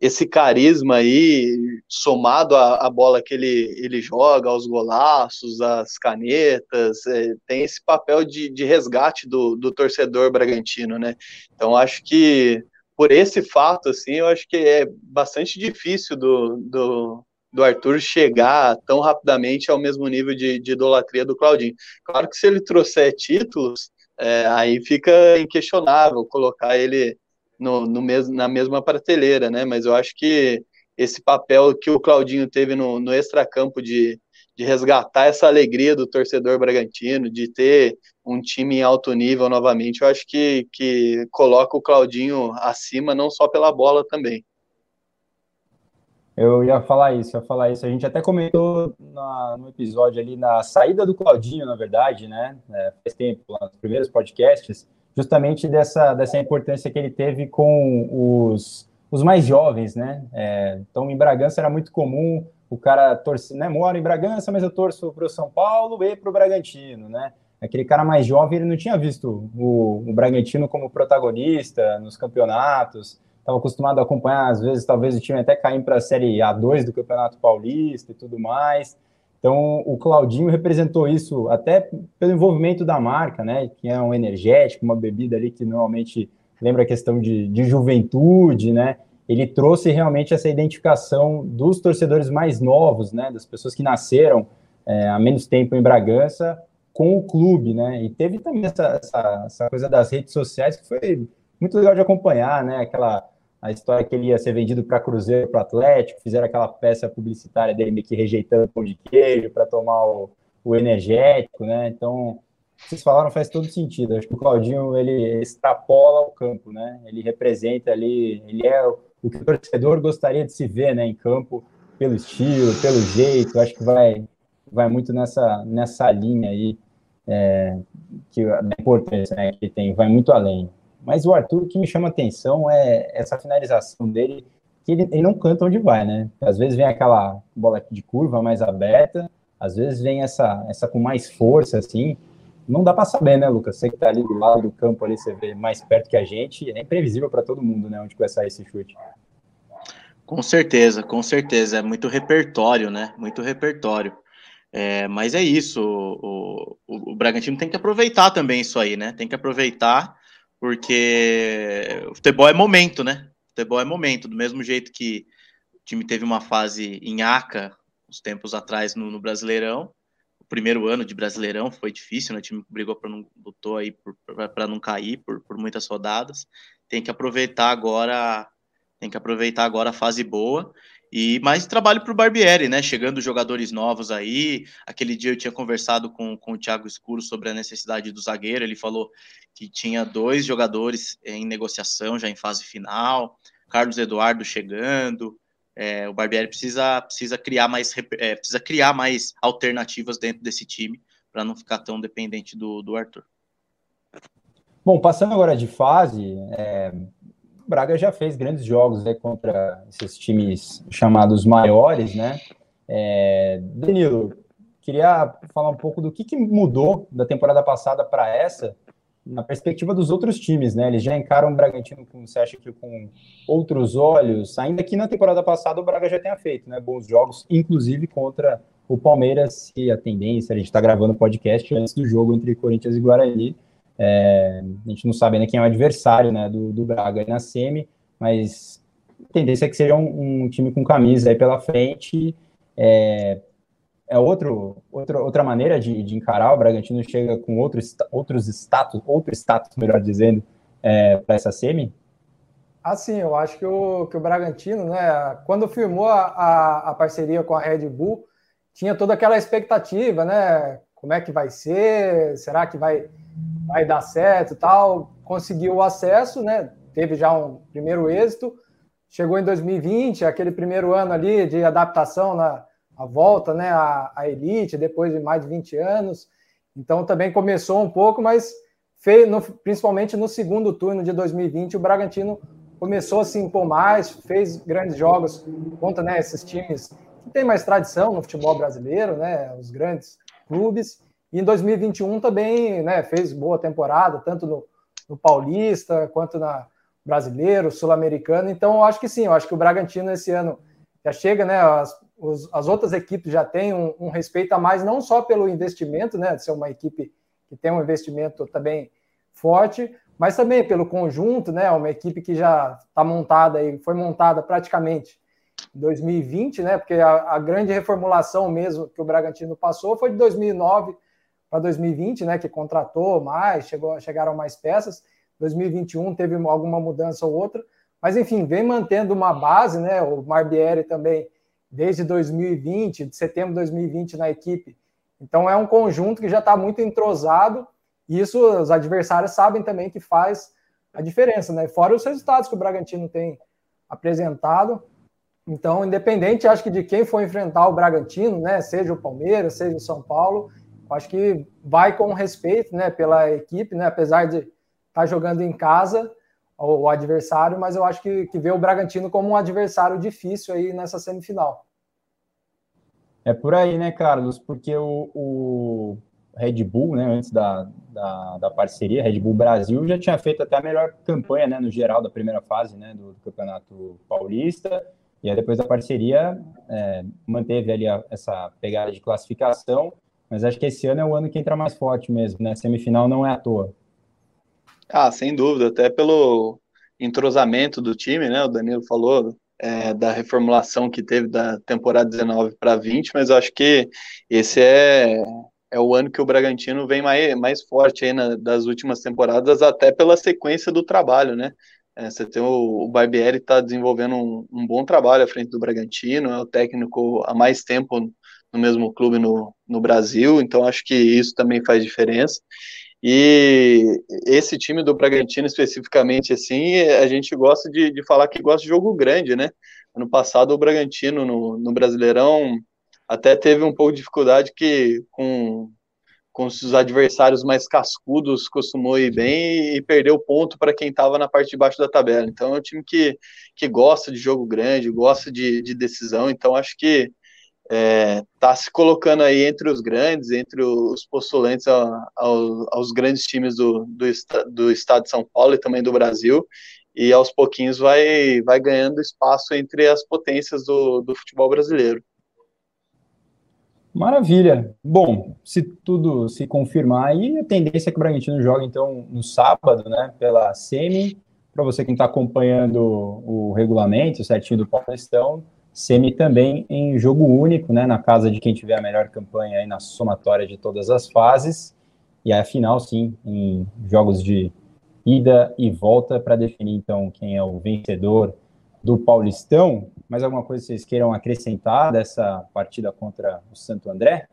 esse carisma aí, somado à, à, bola que ele, ele joga, aos golaços, às canetas, é, tem esse papel de, de resgate do, do torcedor bragantino, né? Então, acho que por esse fato, assim, eu acho que é bastante difícil do, do, do Arthur chegar tão rapidamente ao mesmo nível de, de idolatria do Claudinho. Claro que se ele trouxer títulos, é, aí fica inquestionável colocar ele no, no mesmo, na mesma prateleira, né? Mas eu acho que esse papel que o Claudinho teve no, no extracampo de, de resgatar essa alegria do torcedor bragantino, de ter um time em alto nível novamente, eu acho que, que coloca o Claudinho acima, não só pela bola também. Eu ia falar isso, ia falar isso. A gente até comentou na, no episódio ali, na saída do Claudinho, na verdade, né? É, faz tempo, lá nos primeiros podcasts, justamente dessa, dessa importância que ele teve com os, os mais jovens, né? É, então, em Bragança era muito comum o cara torcer, né? Mora em Bragança, mas eu torço para o São Paulo e para o Bragantino, né? Aquele cara mais jovem, ele não tinha visto o, o Bragantino como protagonista nos campeonatos, estava acostumado a acompanhar, às vezes, talvez o time até cair para a Série A2 do Campeonato Paulista e tudo mais. Então, o Claudinho representou isso até pelo envolvimento da marca, né? Que é um energético, uma bebida ali que normalmente lembra a questão de, de juventude, né? Ele trouxe realmente essa identificação dos torcedores mais novos, né? Das pessoas que nasceram é, há menos tempo em Bragança com o clube, né? E teve também essa, essa, essa coisa das redes sociais que foi muito legal de acompanhar, né? Aquela a história que ele ia ser vendido para Cruzeiro, para Atlético, fizeram aquela peça publicitária dele meio que rejeitando pão de queijo para tomar o, o, energético, né? Então, vocês falaram faz todo sentido. Acho que o Claudinho ele extrapola o campo, né? Ele representa ali, ele é o que o torcedor gostaria de se ver, né, em campo, pelo estilo, pelo jeito. Acho que vai vai muito nessa nessa linha aí é, que a importância né, que tem, vai muito além. Mas o Arthur, o que me chama atenção é essa finalização dele, que ele, ele não canta onde vai, né? Às vezes vem aquela bola de curva mais aberta, às vezes vem essa, essa com mais força, assim. Não dá para saber, né, Lucas? Você que tá ali do lado do campo, ali, você vê mais perto que a gente, é imprevisível para todo mundo, né, onde vai sair esse chute. Com certeza, com certeza. É muito repertório, né? Muito repertório. É, mas é isso. O, o, o Bragantino tem que aproveitar também isso aí, né? Tem que aproveitar porque o futebol é momento, né? O futebol é momento, do mesmo jeito que o time teve uma fase em ACA uns tempos atrás no, no Brasileirão. O primeiro ano de Brasileirão foi difícil, né? O time brigou para não lutou aí para não cair por, por muitas rodadas. Tem que aproveitar agora, tem que aproveitar agora a fase boa e mais trabalho para o Barbieri, né? Chegando jogadores novos aí. Aquele dia eu tinha conversado com, com o Thiago Escuro sobre a necessidade do zagueiro. Ele falou que tinha dois jogadores em negociação já em fase final. Carlos Eduardo chegando. É, o Barbieri precisa, precisa criar mais é, precisa criar mais alternativas dentro desse time para não ficar tão dependente do, do Arthur. Bom, passando agora de fase, é, Braga já fez grandes jogos né, contra esses times chamados maiores, né? É, Danilo, queria falar um pouco do que, que mudou da temporada passada para essa na perspectiva dos outros times, né? Eles já encaram o Bragantino, como você acha que com outros olhos, ainda que na temporada passada o Braga já tenha feito, né? Bons jogos, inclusive contra o Palmeiras, e a tendência, a gente está gravando o podcast antes do jogo entre Corinthians e Guarani. É, a gente não sabe ainda quem é o adversário né, do, do Braga na semi, mas a tendência é que seja um, um time com camisa aí pela frente. É, é outro, outro, outra maneira de, de, encarar. O Bragantino chega com outro, outros status, outro status, melhor dizendo, é, para essa semi? Assim, eu acho que o, que o Bragantino, né, quando firmou a, a, a, parceria com a Red Bull, tinha toda aquela expectativa, né? Como é que vai ser? Será que vai, vai dar certo tal? Conseguiu o acesso, né? Teve já um primeiro êxito. Chegou em 2020, aquele primeiro ano ali de adaptação na, a volta né, à, à, elite depois de mais de 20 anos. Então também começou um pouco, mas fez, no, principalmente no segundo turno de 2020, o Bragantino começou a se impor mais, fez grandes jogos contra né, esses times que têm mais tradição no futebol brasileiro, né, os grandes clubes. E em 2021 também né, fez boa temporada, tanto no, no Paulista quanto na Brasileiro, Sul-Americano. Então, eu acho que sim, eu acho que o Bragantino esse ano já chega, né? As, os, as outras equipes já têm um, um, respeito a mais, não só pelo investimento, né, de ser uma equipe que tem um investimento também forte, mas também pelo conjunto, né, uma equipe que já está montada e foi montada praticamente em 2020, né, porque a, a, grande reformulação mesmo que o Bragantino passou foi de 2009 para 2020, né, que contratou mais, chegou, chegaram mais peças. 2021 teve alguma mudança ou outra, mas enfim, vem mantendo uma base, né, o Marbieri também desde 2020, de setembro de 2020 na equipe. Então é um conjunto que já está muito entrosado, e isso os adversários sabem também que faz a diferença, né? Fora os resultados que o Bragantino tem apresentado. Então, independente, acho que de quem for enfrentar o Bragantino, né? Seja o Palmeiras, seja o São Paulo, acho que vai com respeito, né? Pela equipe, né? Apesar de estar tá jogando em casa, o adversário, mas eu acho que, que vê o Bragantino como um adversário difícil aí nessa semifinal. É por aí, né, Carlos? Porque o, o Red Bull, né, antes da, da, da, parceria, Red Bull Brasil, já tinha feito até a melhor campanha, né, no geral da primeira fase, né, do, do Campeonato Paulista, e aí depois da parceria é, manteve ali a, essa pegada de classificação, mas acho que esse ano é o ano que entra mais forte mesmo, né, semifinal não é à toa. Ah, sem dúvida, até pelo entrosamento do time, né, o Danilo falou, é, da reformulação que teve da temporada 19 para 20, mas eu acho que esse é, é o ano que o Bragantino vem mais, mais forte aí na, das últimas temporadas, até pela sequência do trabalho, né? É, você tem o, o Barbieri está desenvolvendo um, um, bom trabalho à frente do Bragantino, é o técnico há mais tempo no mesmo clube no, no Brasil, então acho que isso também faz diferença. E esse time do Bragantino, especificamente, assim, a gente gosta de, de falar que gosta de jogo grande, né? Ano passado, o Bragantino, no, no Brasileirão, até teve um pouco de dificuldade que com, com os adversários mais cascudos costumou ir bem e perdeu ponto para quem estava na parte de baixo da tabela. Então, é um time que, que gosta de jogo grande, gosta de, de decisão. Então, acho que está é, se colocando aí entre os grandes, entre os postulantes ao, aos grandes times do, do, do, estado de São Paulo e também do Brasil, e aos pouquinhos vai, vai ganhando espaço entre as potências do, do futebol brasileiro. Maravilha. Bom, se tudo se confirmar aí, a tendência é que o Bragantino joga então no sábado, né, pela semi. Para você que está acompanhando o regulamento certinho do Paulistão, semi também em jogo único, né, na casa de quem tiver a melhor campanha aí na somatória de todas as fases. E a final, sim, em jogos de ida e volta para definir então quem é o vencedor do Paulistão. Mais alguma coisa que vocês queiram acrescentar dessa partida contra o Santo André?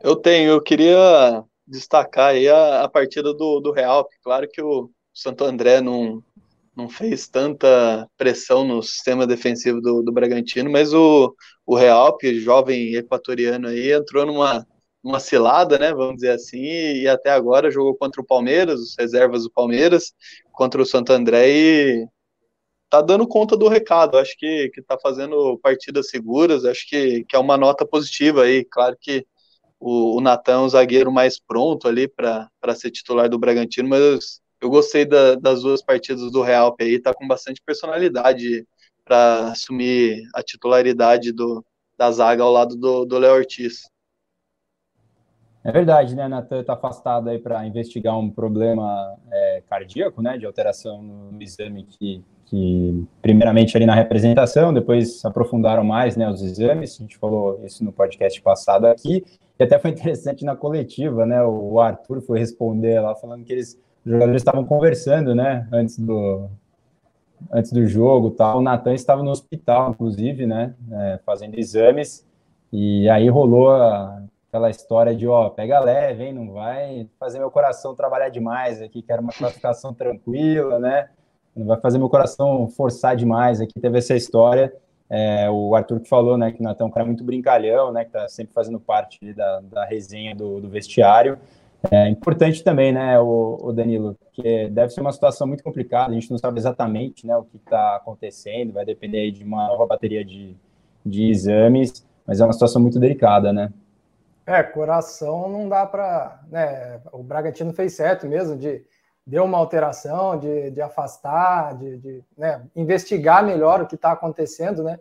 Eu tenho, eu queria destacar aí a, a partida do, do Real. Claro que o Santo André não, não fez tanta pressão no sistema defensivo do, do Bragantino, mas o, o Real, que jovem equatoriano aí, entrou numa, numa cilada, né, vamos dizer assim, e até agora jogou contra o Palmeiras, os reservas do Palmeiras, contra o Santo André e tá dando conta do recado, acho que, que tá fazendo partidas seguras, acho que, que é uma nota positiva aí, claro que o, o Natan é um zagueiro mais pronto ali para ser titular do Bragantino, mas eu gostei da, das duas partidas do Real aí, tá com bastante personalidade para assumir a titularidade do, da zaga ao lado do Léo Ortiz. É verdade, né? Natan está afastado aí para investigar um problema é, cardíaco, né? De alteração no, exame que, que, primeiramente ali na representação, depois aprofundaram mais, né? Os exames. A gente falou isso no podcast passado aqui. E até foi interessante na coletiva, né? O Arthur foi responder lá falando que eles, os jogadores estavam conversando, né? Antes do, antes do jogo, tal. O Natan estava no hospital, inclusive, né? É, fazendo exames. E aí rolou a, aquela história de, ó, pega leve, hein, não vai fazer meu coração trabalhar demais aqui, quero uma classificação tranquila, né? Não vai fazer meu coração forçar demais aqui. Teve essa história, é, o Arthur que falou, né, que o Natan é um cara muito brincalhão, né, que tá sempre fazendo parte da, da resenha do, do vestiário. É importante também, né, o, o, Danilo, que deve ser uma situação muito complicada, a gente não sabe exatamente, né, o que está acontecendo, vai depender de uma nova bateria de, de exames, mas é uma situação muito delicada, né? É, coração não dá para. Né, o Bragantino fez certo mesmo, de deu uma alteração, de, de afastar, de, de né, investigar melhor o que está acontecendo. Né?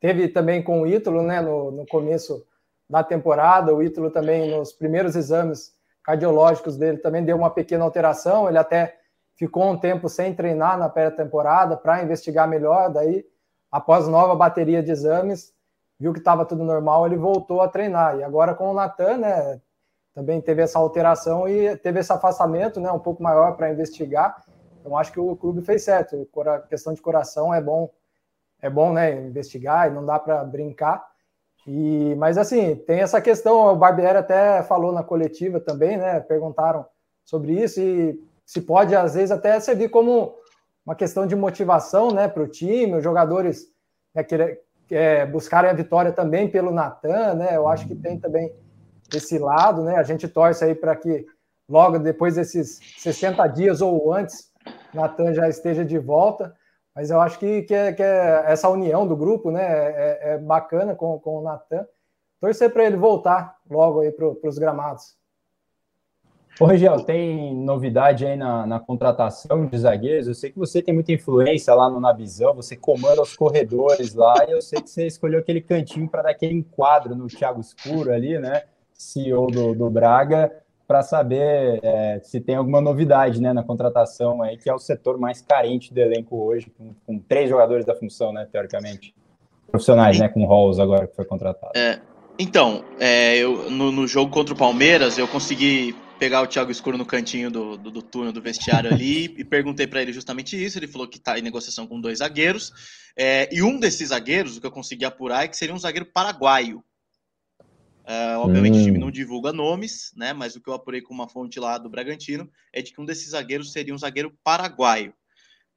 Teve também com o Ítalo né, no, no começo da temporada, o Ítalo também nos primeiros exames cardiológicos dele também deu uma pequena alteração, ele até ficou um tempo sem treinar na pré-temporada para investigar melhor, daí após nova bateria de exames, viu que estava tudo normal, ele voltou a treinar. E agora com o Natan, né, também teve essa alteração e teve esse afastamento, né, um pouco maior para investigar. Então acho que o clube fez certo. A questão de coração é bom, é bom, né, investigar e não dá para brincar. E mas assim, tem essa questão, o Barbieri até falou na coletiva também, né, perguntaram sobre isso e se pode às vezes até servir como uma questão de motivação, né, para o time, os jogadores né, é, buscarem a vitória também pelo Natan, né? Eu acho que tem também esse lado, né? A gente torce aí para que logo depois desses 60 dias ou antes, Natan já esteja de volta. Mas eu acho que, que, é, que é essa união do grupo, né? É, é bacana com, com o Natan. Torcer para ele voltar logo aí para os gramados. Ô, Regiel, tem novidade aí na, na, contratação de zagueiros? Eu sei que você tem muita influência lá no Nabizão, você comanda os corredores lá, e eu sei que você escolheu aquele cantinho para dar aquele enquadro no Thiago Escuro ali, né? CEO do, do Braga, para saber é, se tem alguma novidade né, na contratação aí, que é o setor mais carente do elenco hoje, com, com três jogadores da função, né, teoricamente. Profissionais, né? Com Rolls agora que foi contratado. É, então, é, eu, no, no jogo contra o Palmeiras, eu consegui pegar o Thiago Escuro no cantinho do, do, do túnel do vestiário ali e perguntei para ele justamente isso. Ele falou que está em negociação com dois zagueiros. É, e um desses zagueiros, o que eu consegui apurar, é que seria um zagueiro paraguaio. É, obviamente hum. o time hum. não divulga nomes, né? Mas o que eu apurei com uma fonte lá do Bragantino é de que um desses zagueiros seria um zagueiro paraguaio.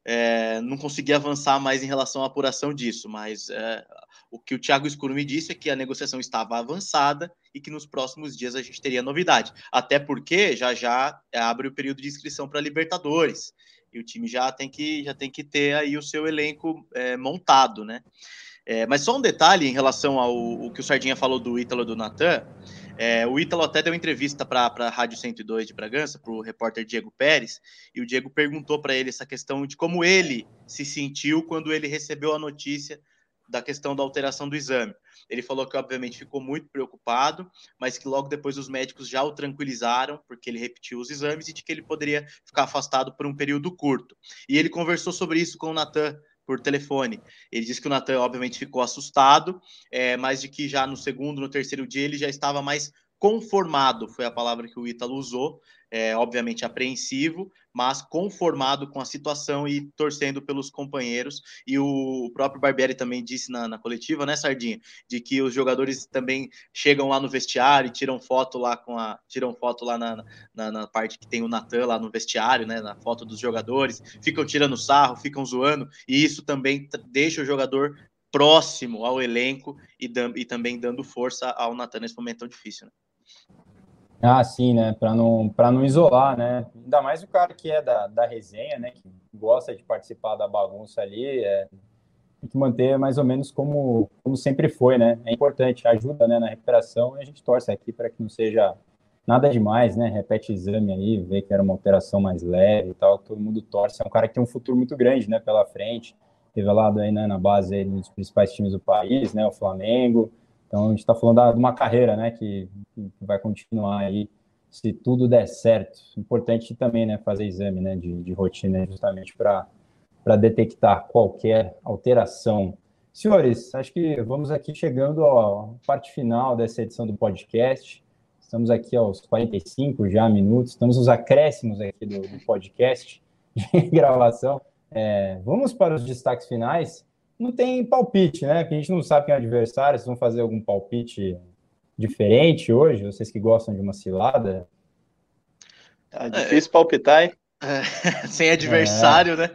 É, não consegui avançar mais em relação à apuração disso, mas é, o que o Thiago Escuro me disse é que a negociação estava avançada e que nos próximos dias a gente teria novidade. Até porque já já abre o período de inscrição para Libertadores e o time já tem que já tem que ter aí o seu elenco é, montado, né? É, mas só um detalhe em relação ao, ao que o Sardinha falou do Ítalo do Natan. É, o Ítalo até deu entrevista para a Rádio 102 de Bragança, para o repórter Diego Pérez, e o Diego perguntou para ele essa questão de como ele se sentiu quando ele recebeu a notícia da questão da alteração do exame. Ele falou que, obviamente, ficou muito preocupado, mas que logo depois os médicos já o tranquilizaram, porque ele repetiu os exames e de que ele poderia ficar afastado por um período curto. E ele conversou sobre isso com o Natan por telefone. Ele disse que o Natan, obviamente, ficou assustado, é, mas de que já no segundo, no terceiro dia, ele já estava mais conformado, foi a palavra que o Ítalo usou, é, obviamente apreensivo, mas conformado com a situação e torcendo pelos companheiros. E o próprio Barbieri também disse na, na, coletiva, né, Sardinha, de que os jogadores também chegam lá no vestiário e tiram foto lá com a. tiram foto lá na, na, na parte que tem o Natan lá no vestiário, né? Na foto dos jogadores, ficam tirando sarro, ficam zoando, e isso também deixa o jogador próximo ao elenco e, e também dando força ao Natan nesse momento tão difícil. Né? Ah, sim, né? Para não, para não isolar, né? Ainda mais o cara que é da, da resenha, né? Que gosta de participar da bagunça ali, é, tem que manter mais ou menos como, como sempre foi, né? É importante, ajuda né, na recuperação e a gente torce aqui para que não seja nada demais, né? Repete exame aí, vê que era uma alteração mais leve e tal, todo mundo torce. É um cara que tem um futuro muito grande, né? Pela frente, revelado aí né, na base aí dos principais times do país, né? O Flamengo. Então a gente está falando de uma carreira, né, que, que, vai continuar aí se tudo der certo. Importante também, né, fazer exame, né, de, de rotina justamente para para detectar qualquer alteração. Senhores, acho que vamos aqui chegando à parte final dessa edição do podcast. Estamos aqui aos 45 já minutos, estamos nos acréscimos aqui do, do podcast de gravação. É, vamos para os destaques finais não tem palpite, né? Porque a gente não sabe quem é o adversário, vocês vão fazer algum palpite diferente hoje? Vocês que gostam de uma cilada? Tá difícil é, palpitar, hein? É, sem adversário, é. né?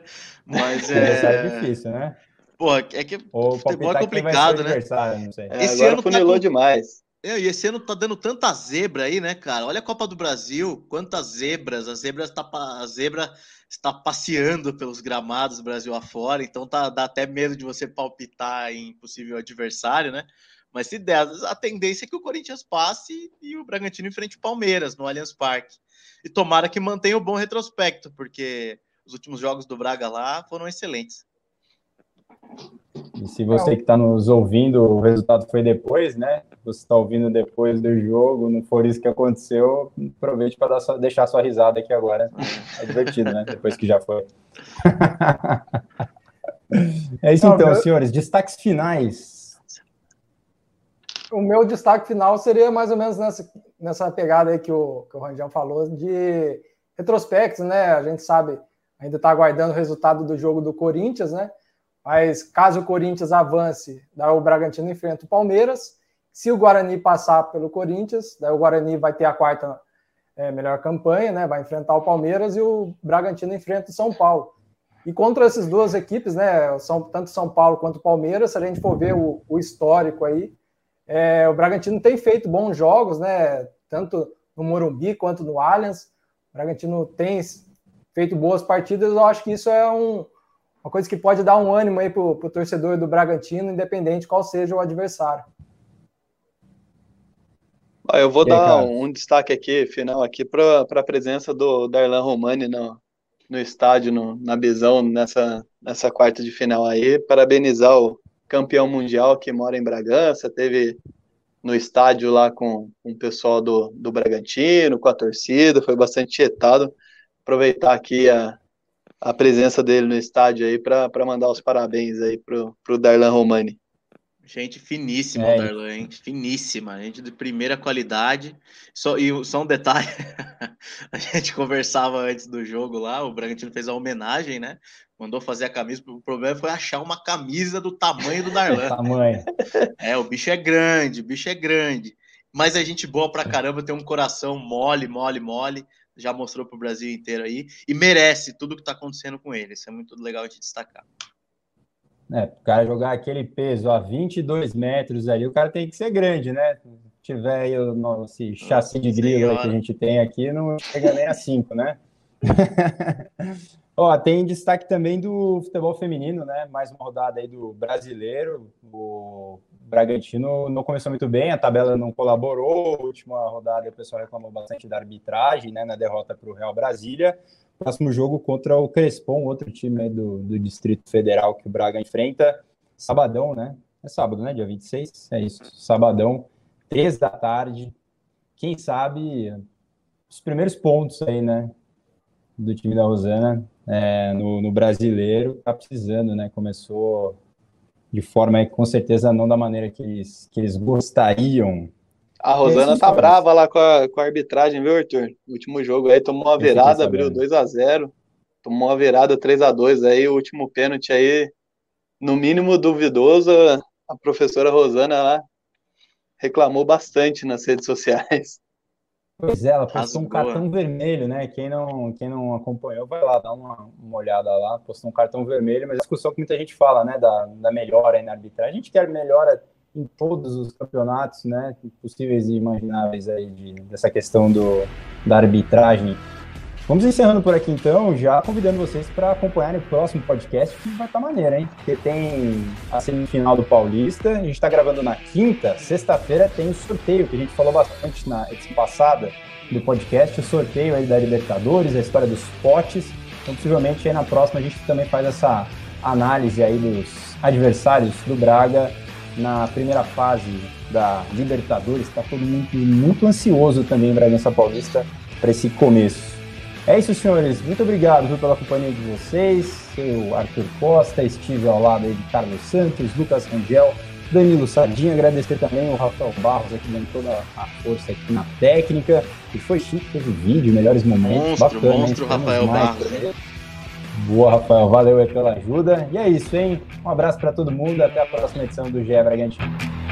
Mas é... é difícil, né? Pô, é que o futebol é complicado, né? Não sei. É, esse ano funilou tá... demais. É, e esse ano tá dando tanta zebra aí, né, cara? Olha a Copa do Brasil, quantas zebras. A zebra, tá, a zebra está passeando pelos gramados Brasil afora, então tá, dá até medo de você palpitar em possível adversário, né? Mas se der, a tendência é que o Corinthians passe e o Bragantino enfrente o Palmeiras no Allianz Parque. E tomara que mantenha o bom retrospecto, porque os últimos jogos do Braga lá foram excelentes. E se você que está nos ouvindo, o resultado foi depois, né? Você está ouvindo depois do jogo, não for isso que aconteceu, aproveite para deixar sua risada aqui agora. É divertido, né? Depois que já foi. é isso então, meu... senhores. Destaques finais. O meu destaque final seria mais ou menos nessa, nessa pegada aí que o, que o Rangel falou, de retrospectos, né? A gente sabe, ainda está aguardando o resultado do jogo do Corinthians, né? Mas caso o Corinthians avance, daí o Bragantino enfrenta o Palmeiras. Se o Guarani passar pelo Corinthians, daí o Guarani vai ter a quarta é, melhor campanha, né? Vai enfrentar o Palmeiras e o Bragantino enfrenta o São Paulo. E contra essas duas equipes, né? São, tanto São Paulo quanto Palmeiras, se a gente for ver o, o histórico aí, é, o Bragantino tem feito bons jogos, né? Tanto no Morumbi quanto no Allianz. O Bragantino tem feito boas partidas. Eu acho que isso é um, uma coisa que pode dar um ânimo aí para o torcedor do Bragantino, independente qual seja o adversário. Eu vou dar um destaque aqui, final aqui, para a presença do Darlan Romani no, no estádio, no, na Bisão, nessa, nessa quarta de final aí. Parabenizar o campeão mundial que mora em Bragança, teve no estádio lá com, com o pessoal do, do Bragantino, com a torcida, foi bastante tietado. Aproveitar aqui a, a presença dele no estádio aí para mandar os parabéns aí pro, pro Darlan Romani. Gente finíssima, é. Darlan, hein? Finíssima, gente de primeira qualidade. Só, e só um detalhe: a gente conversava antes do jogo lá, o Bragantino fez a homenagem, né? Mandou fazer a camisa. O problema foi achar uma camisa do tamanho do Darlan. tamanho. É, o bicho é grande, o bicho é grande. Mas a gente boa pra caramba, tem um coração mole, mole, mole já mostrou para o Brasil inteiro aí e merece tudo que está acontecendo com ele. Isso é muito legal de destacar. É, o cara jogar aquele peso a 22 metros ali, o cara tem que ser grande, né? Se tiver aí o nosso chassi de grilo que a gente tem aqui, não chega nem a 5, né? Ó, tem destaque também do futebol feminino, né? Mais uma rodada aí do brasileiro. O Bragantino não começou muito bem, a tabela não colaborou. Última rodada o pessoal reclamou bastante da arbitragem, né? Na derrota para o Real Brasília. Próximo jogo contra o Crespon, outro time do, do Distrito Federal que o Braga enfrenta. sabadão, né? É sábado, né? Dia 26, é isso. Sabadão, três da tarde. Quem sabe os primeiros pontos aí, né? Do time da Rosana é, no, no, brasileiro, tá precisando, né? Começou de forma aí, com certeza não da maneira que eles, que eles gostariam. A Rosana tá brava lá com a, com a arbitragem, viu, Arthur? No último jogo aí tomou uma virada, abriu 2 a 0 tomou uma virada 3 a 2 aí, o último pênalti aí, no mínimo duvidoso, a professora Rosana lá reclamou bastante nas redes sociais. Pois é, ela postou um cartão vermelho, né? Quem não, quem não acompanhou, vai lá, dá uma, uma olhada lá, postou um cartão vermelho, mas a discussão que muita gente fala, né, da, da melhora aí na arbitragem. A gente quer melhora em todos os campeonatos, né, possíveis e imagináveis aí de, dessa questão do, da arbitragem Vamos encerrando por aqui então, já convidando vocês para acompanhar o próximo podcast, que vai estar tá maneiro, hein? Porque tem a semifinal do Paulista, a gente está gravando na quinta, sexta-feira tem o sorteio, que a gente falou bastante na edição passada do podcast, o sorteio aí da Libertadores, a história dos potes. Então, possivelmente aí na próxima a gente também faz essa análise aí dos adversários do Braga na primeira fase da Libertadores. Está todo mundo muito ansioso também, Bragança Paulista, para esse começo. É isso, senhores. Muito obrigado viu, pela companhia de vocês. Eu, Arthur Costa, estive ao lado de Carlos Santos, Lucas Rangel, Danilo Sardinha. Agradecer também o Rafael Barros aqui dando toda a força aqui na técnica. E foi chique, teve vídeo, melhores momentos. Monstro, Bacana, monstro, Rafael Barros. Boa, Rafael. Valeu aí pela ajuda. E é isso, hein? Um abraço para todo mundo. Até a próxima edição do GE Bragantino.